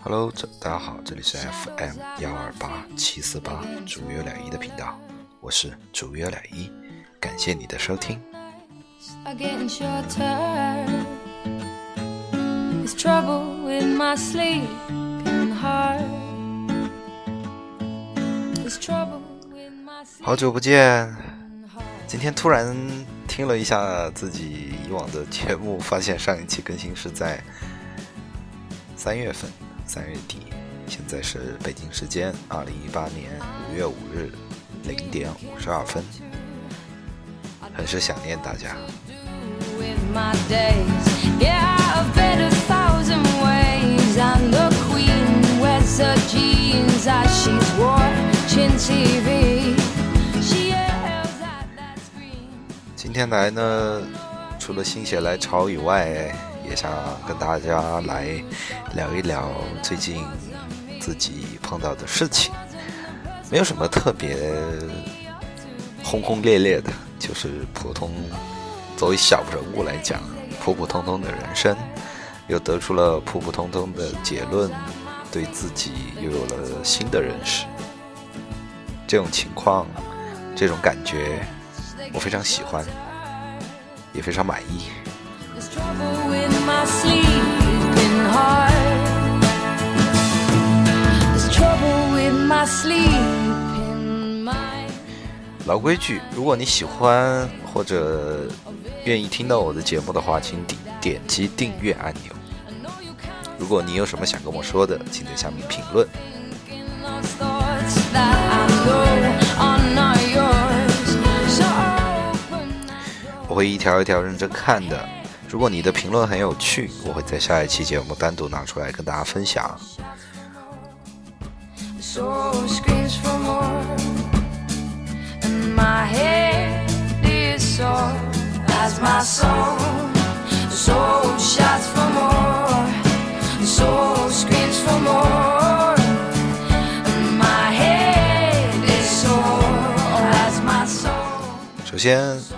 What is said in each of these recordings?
Hello，这大家好，这里是 FM 幺二八七四八主约两一的频道，我是主约两一，感谢你的收听。好久不见，今天突然听了一下自己以往的节目，发现上一期更新是在三月份。三月底，现在是北京时间二零一八年五月五日零点五十二分，很是想念大家。今天来呢，除了心血来潮以外。也想跟大家来聊一聊最近自己碰到的事情，没有什么特别轰轰烈烈的，就是普通。作为小人物来讲，普普通通的人生，又得出了普普通通的结论，对自己又有了新的认识。这种情况，这种感觉，我非常喜欢，也非常满意。老规矩，如果你喜欢或者愿意听到我的节目的话，请点点击订阅按钮。如果你有什么想跟我说的，请在下面评论。会一条一条认真看的。如果你的评论很有趣，我会在下一期节目单独拿出来跟大家分享。首先。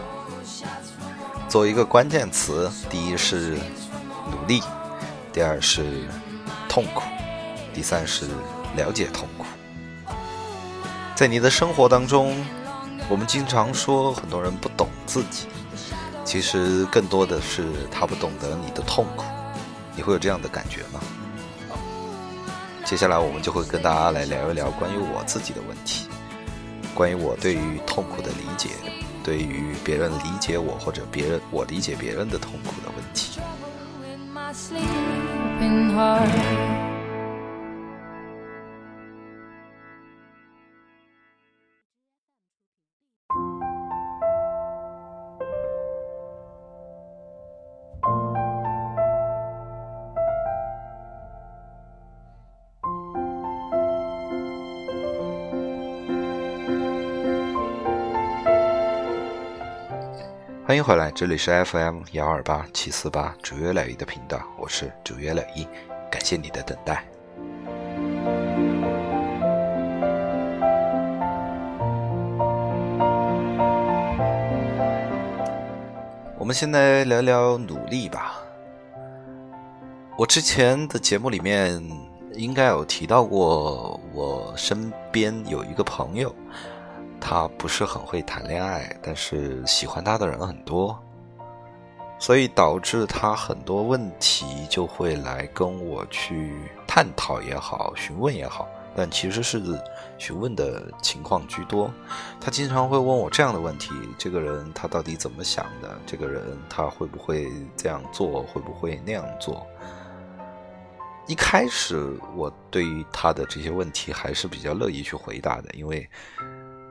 做一个关键词，第一是努力，第二是痛苦，第三是了解痛苦。在你的生活当中，我们经常说很多人不懂自己，其实更多的是他不懂得你的痛苦。你会有这样的感觉吗？接下来我们就会跟大家来聊一聊关于我自己的问题，关于我对于痛苦的理解。对于别人理解我或者别人我理解别人的痛苦的问题。欢迎回来，这里是 FM 幺二八七四八主约两一的频道，我是主约两一，感谢你的等待。我们现在聊聊努力吧。我之前的节目里面应该有提到过，我身边有一个朋友。他不是很会谈恋爱，但是喜欢他的人很多，所以导致他很多问题就会来跟我去探讨也好，询问也好，但其实是询问的情况居多。他经常会问我这样的问题：这个人他到底怎么想的？这个人他会不会这样做？会不会那样做？一开始我对于他的这些问题还是比较乐意去回答的，因为。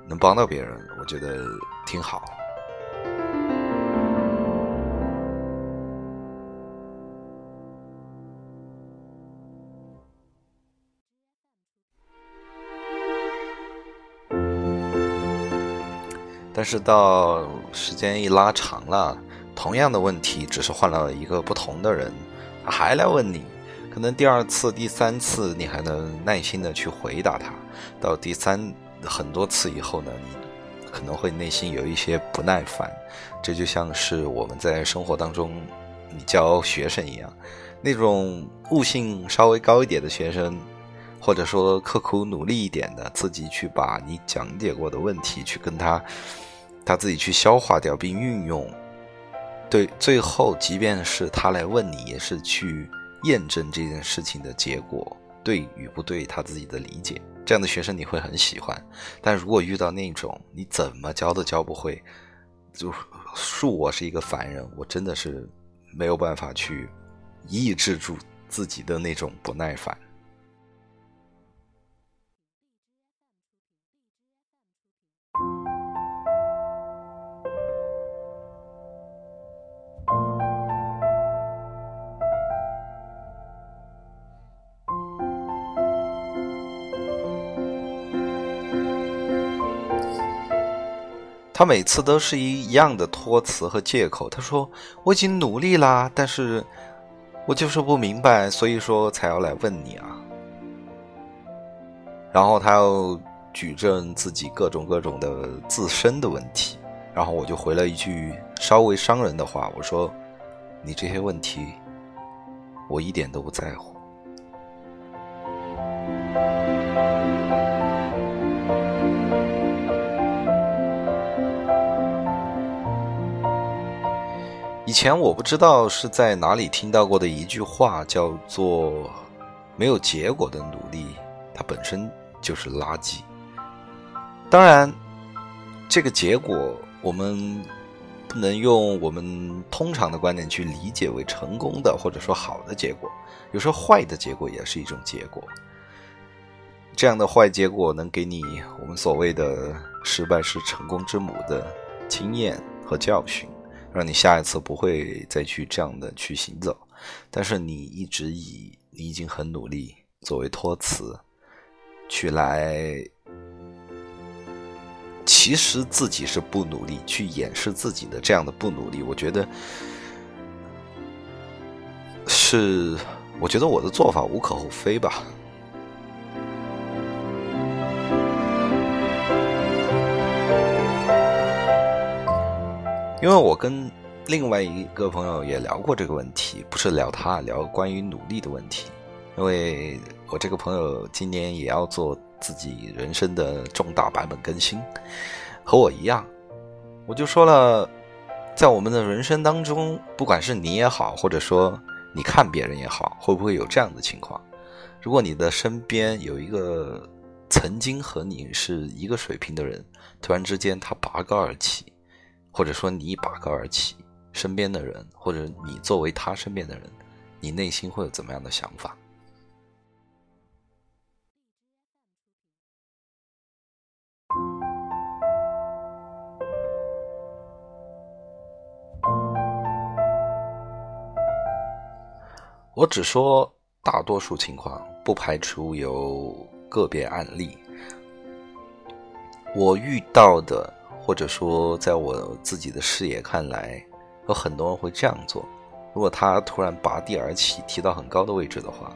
能帮到别人，我觉得挺好。但是到时间一拉长了，同样的问题，只是换了一个不同的人，他还来问你，可能第二次、第三次你还能耐心的去回答他，到第三。很多次以后呢，你可能会内心有一些不耐烦，这就像是我们在生活当中，你教学生一样，那种悟性稍微高一点的学生，或者说刻苦努力一点的，自己去把你讲解过的问题去跟他，他自己去消化掉并运用。对，最后即便是他来问你，也是去验证这件事情的结果对与不对，他自己的理解。这样的学生你会很喜欢。但如果遇到那种你怎么教都教不会，就恕我是一个凡人，我真的是没有办法去。抑制住自己的那种不耐烦。他每次都是一一样的托词和借口。他说：“我已经努力啦，但是……”我就是不明白，所以说才要来问你啊。然后他要举证自己各种各种的自身的问题，然后我就回了一句稍微伤人的话，我说：“你这些问题，我一点都不在乎。”以前我不知道是在哪里听到过的一句话，叫做“没有结果的努力，它本身就是垃圾”。当然，这个结果我们不能用我们通常的观点去理解为成功的或者说好的结果，有时候坏的结果也是一种结果。这样的坏结果能给你我们所谓的“失败是成功之母”的经验和教训。让你下一次不会再去这样的去行走，但是你一直以你已经很努力作为托词，去来，其实自己是不努力去掩饰自己的这样的不努力，我觉得是，我觉得我的做法无可厚非吧。因为我跟另外一个朋友也聊过这个问题，不是聊他，聊关于努力的问题。因为我这个朋友今年也要做自己人生的重大版本更新，和我一样，我就说了，在我们的人生当中，不管是你也好，或者说你看别人也好，会不会有这样的情况？如果你的身边有一个曾经和你是一个水平的人，突然之间他拔高而起。或者说你拔高而起，身边的人，或者你作为他身边的人，你内心会有怎么样的想法？我只说大多数情况，不排除有个别案例，我遇到的。或者说，在我自己的视野看来，有很多人会这样做。如果他突然拔地而起，提到很高的位置的话，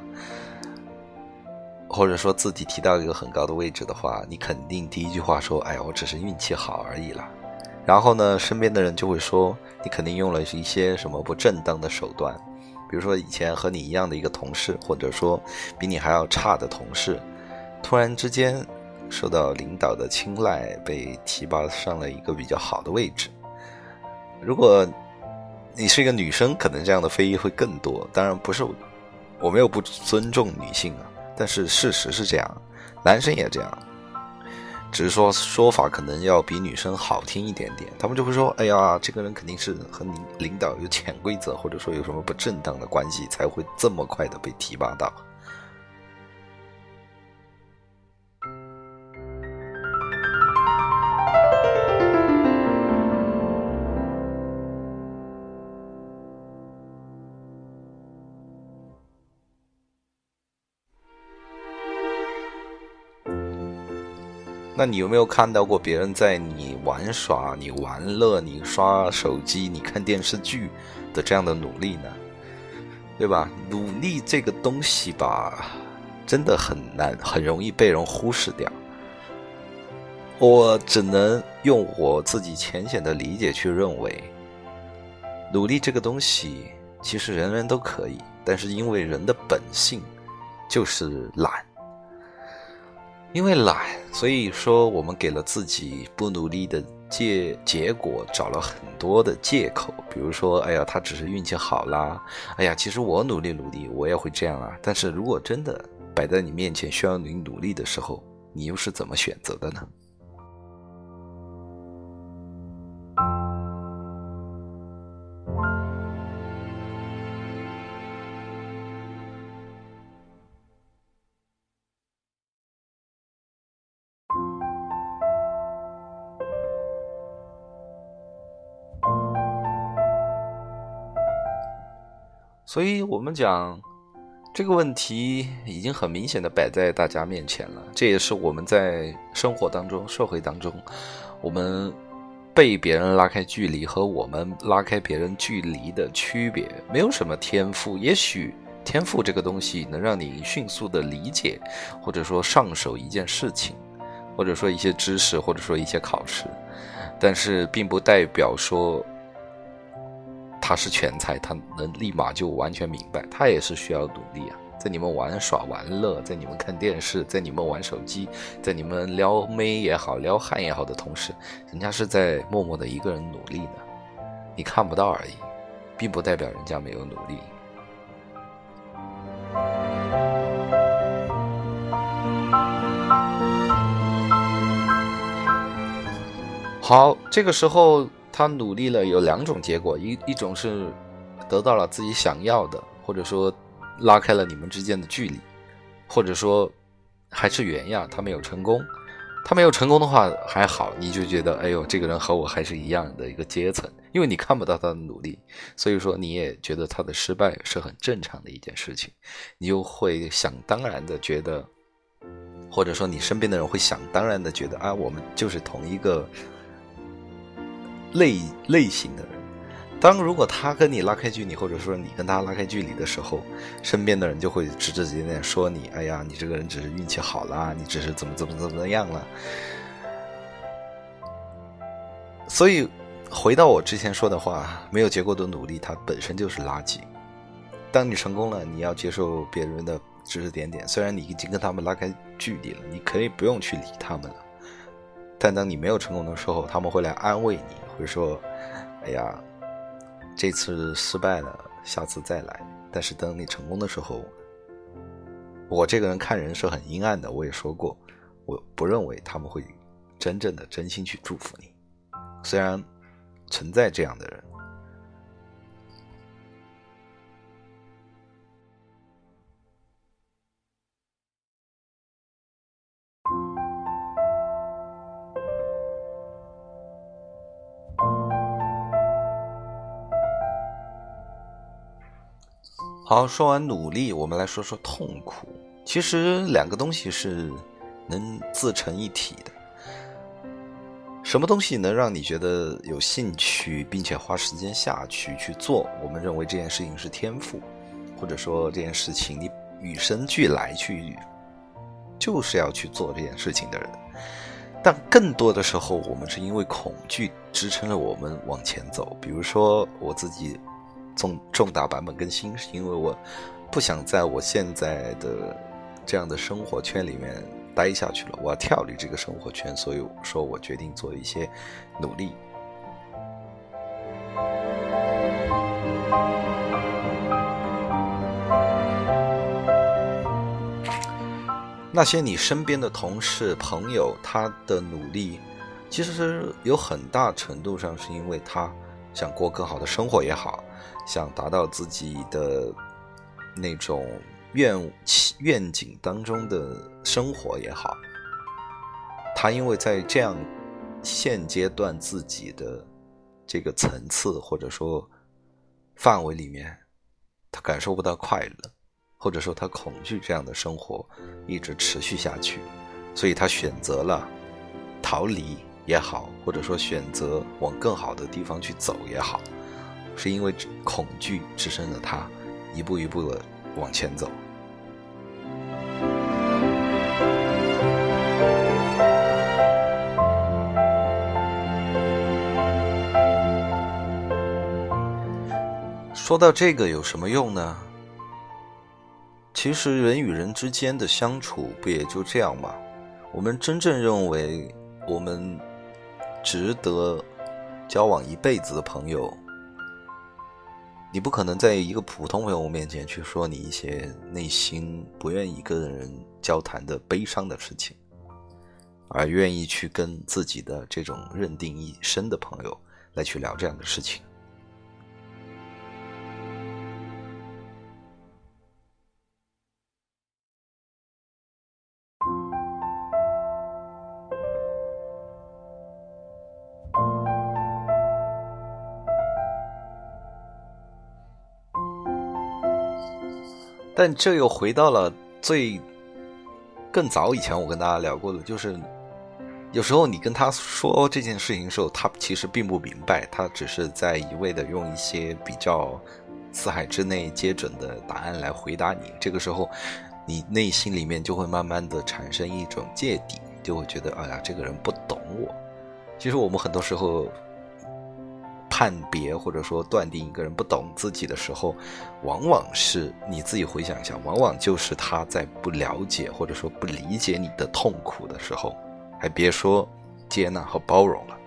或者说自己提到一个很高的位置的话，你肯定第一句话说：“哎呀，我只是运气好而已啦。”然后呢，身边的人就会说：“你肯定用了一些什么不正当的手段，比如说以前和你一样的一个同事，或者说比你还要差的同事，突然之间。”受到领导的青睐，被提拔上了一个比较好的位置。如果你是一个女生，可能这样的非议会更多。当然不是，我没有不尊重女性啊，但是事实是这样，男生也这样，只是说说法可能要比女生好听一点点。他们就会说：“哎呀，这个人肯定是和领领导有潜规则，或者说有什么不正当的关系，才会这么快的被提拔到。”那你有没有看到过别人在你玩耍、你玩乐、你刷手机、你看电视剧的这样的努力呢？对吧？努力这个东西吧，真的很难，很容易被人忽视掉。我只能用我自己浅显的理解去认为，努力这个东西其实人人都可以，但是因为人的本性就是懒，因为懒，所以说我们给了自己不努力的借结果找了很多的借口，比如说，哎呀，他只是运气好啦，哎呀，其实我努力努力，我也会这样啊。但是如果真的摆在你面前需要你努力的时候，你又是怎么选择的呢？所以，我们讲这个问题已经很明显的摆在大家面前了。这也是我们在生活当中、社会当中，我们被别人拉开距离和我们拉开别人距离的区别。没有什么天赋，也许天赋这个东西能让你迅速的理解，或者说上手一件事情，或者说一些知识，或者说一些考试，但是并不代表说。他是全才，他能立马就完全明白，他也是需要努力啊。在你们玩耍玩乐，在你们看电视，在你们玩手机，在你们撩妹也好，撩汉也好的同时，人家是在默默的一个人努力呢。你看不到而已，并不代表人家没有努力。好，这个时候。他努力了有两种结果，一一种是得到了自己想要的，或者说拉开了你们之间的距离，或者说还是原样，他没有成功。他没有成功的话还好，你就觉得哎呦，这个人和我还是一样的一个阶层，因为你看不到他的努力，所以说你也觉得他的失败是很正常的一件事情，你就会想当然的觉得，或者说你身边的人会想当然的觉得啊，我们就是同一个。类类型的人，当如果他跟你拉开距离，或者说你跟他拉开距离的时候，身边的人就会指指点点说你：“哎呀，你这个人只是运气好啦，你只是怎么怎么怎么样了。”所以，回到我之前说的话，没有结果的努力，它本身就是垃圾。当你成功了，你要接受别人的指指点点，虽然你已经跟他们拉开距离了，你可以不用去理他们了。但当你没有成功的时候，他们会来安慰你。会说：“哎呀，这次失败了，下次再来。”但是等你成功的时候，我这个人看人是很阴暗的。我也说过，我不认为他们会真正的真心去祝福你。虽然存在这样的人。好，说完努力，我们来说说痛苦。其实两个东西是能自成一体的。什么东西能让你觉得有兴趣，并且花时间下去去做？我们认为这件事情是天赋，或者说这件事情你与生俱来去，就是要去做这件事情的人。但更多的时候，我们是因为恐惧支撑着我们往前走。比如说我自己。重重大版本更新，是因为我不想在我现在的这样的生活圈里面待下去了，我要跳离这个生活圈，所以说我决定做一些努力。那些你身边的同事、朋友，他的努力，其实是有很大程度上是因为他想过更好的生活也好。想达到自己的那种愿愿景当中的生活也好，他因为在这样现阶段自己的这个层次或者说范围里面，他感受不到快乐，或者说他恐惧这样的生活一直持续下去，所以他选择了逃离也好，或者说选择往更好的地方去走也好。是因为恐惧支撑着他一步一步的往前走。说到这个有什么用呢？其实人与人之间的相处不也就这样吗？我们真正认为我们值得交往一辈子的朋友，你不可能在一个普通朋友面前去说你一些内心不愿意跟人交谈的悲伤的事情，而愿意去跟自己的这种认定一生的朋友来去聊这样的事情。但这又回到了最更早以前，我跟大家聊过的，就是有时候你跟他说这件事情的时候，他其实并不明白，他只是在一味的用一些比较四海之内皆准的答案来回答你。这个时候，你内心里面就会慢慢的产生一种芥蒂，就会觉得，哎呀，这个人不懂我。其实我们很多时候。判别或者说断定一个人不懂自己的时候，往往是你自己回想一下，往往就是他在不了解或者说不理解你的痛苦的时候，还别说接纳和包容了。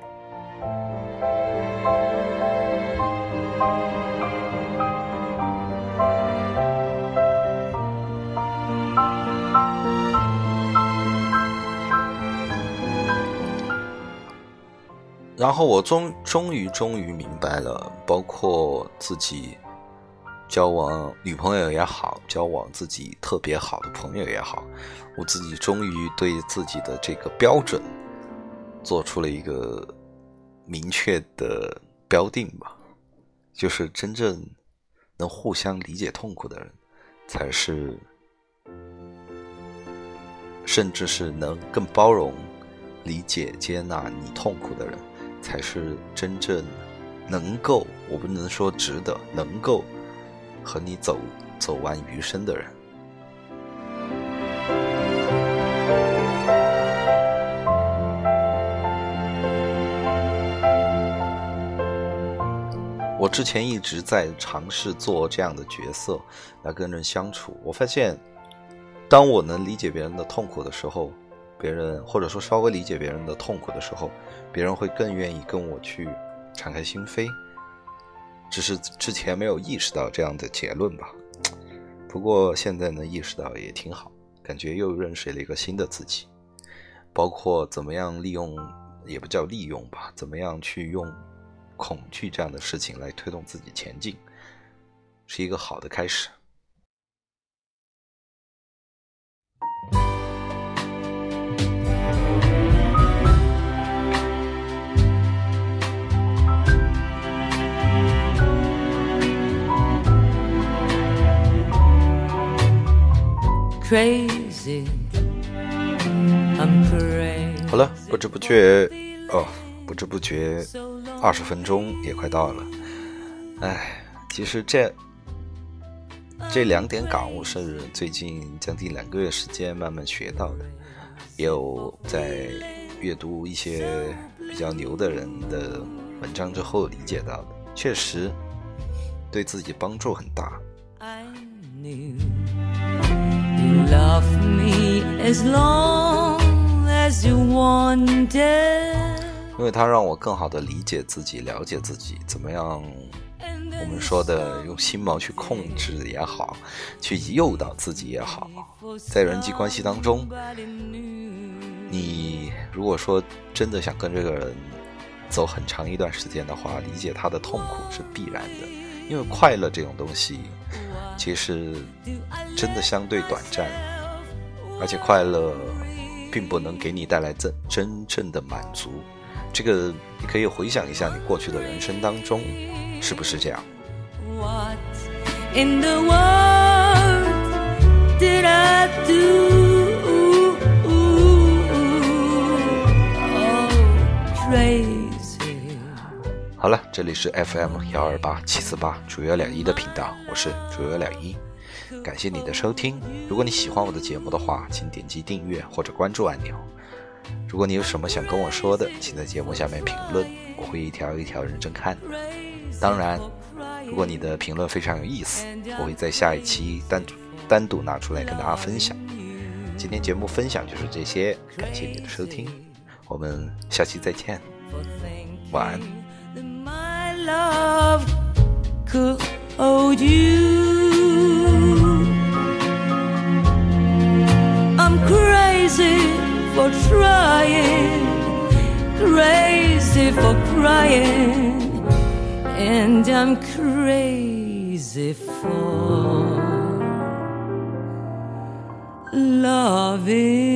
然后我终终于终于明白了，包括自己交往女朋友也好，交往自己特别好的朋友也好，我自己终于对自己的这个标准做出了一个明确的标定吧，就是真正能互相理解痛苦的人，才是，甚至是能更包容、理解、接纳你痛苦的人。才是真正能够，我不能说值得，能够和你走走完余生的人。我之前一直在尝试做这样的角色来跟人相处，我发现，当我能理解别人的痛苦的时候。别人或者说稍微理解别人的痛苦的时候，别人会更愿意跟我去敞开心扉。只是之前没有意识到这样的结论吧。不过现在能意识到也挺好，感觉又认识了一个新的自己。包括怎么样利用，也不叫利用吧，怎么样去用恐惧这样的事情来推动自己前进，是一个好的开始。好了，不知不觉哦，不知不觉，二十分钟也快到了。哎，其实这这两点感悟是最近将近两个月时间慢慢学到的，也有在阅读一些比较牛的人的文章之后理解到的，确实对自己帮助很大。因为它让我更好的理解自己，了解自己，怎么样？我们说的用心毛去控制也好，去诱导自己也好，在人际关系当中，你如果说真的想跟这个人走很长一段时间的话，理解他的痛苦是必然的，因为快乐这种东西。其实，真的相对短暂，而且快乐并不能给你带来真真正的满足。这个你可以回想一下，你过去的人生当中，是不是这样？好了，这里是 FM 幺二八七四八主幺两一的频道，我是主幺两一，感谢你的收听。如果你喜欢我的节目的话，请点击订阅或者关注按钮。如果你有什么想跟我说的，请在节目下面评论，我会一条一条认真看。当然，如果你的评论非常有意思，我会在下一期单独单独拿出来跟大家分享。今天节目分享就是这些，感谢你的收听，我们下期再见，晚安。love could you? I'm crazy for trying, crazy for crying, and I'm crazy for loving.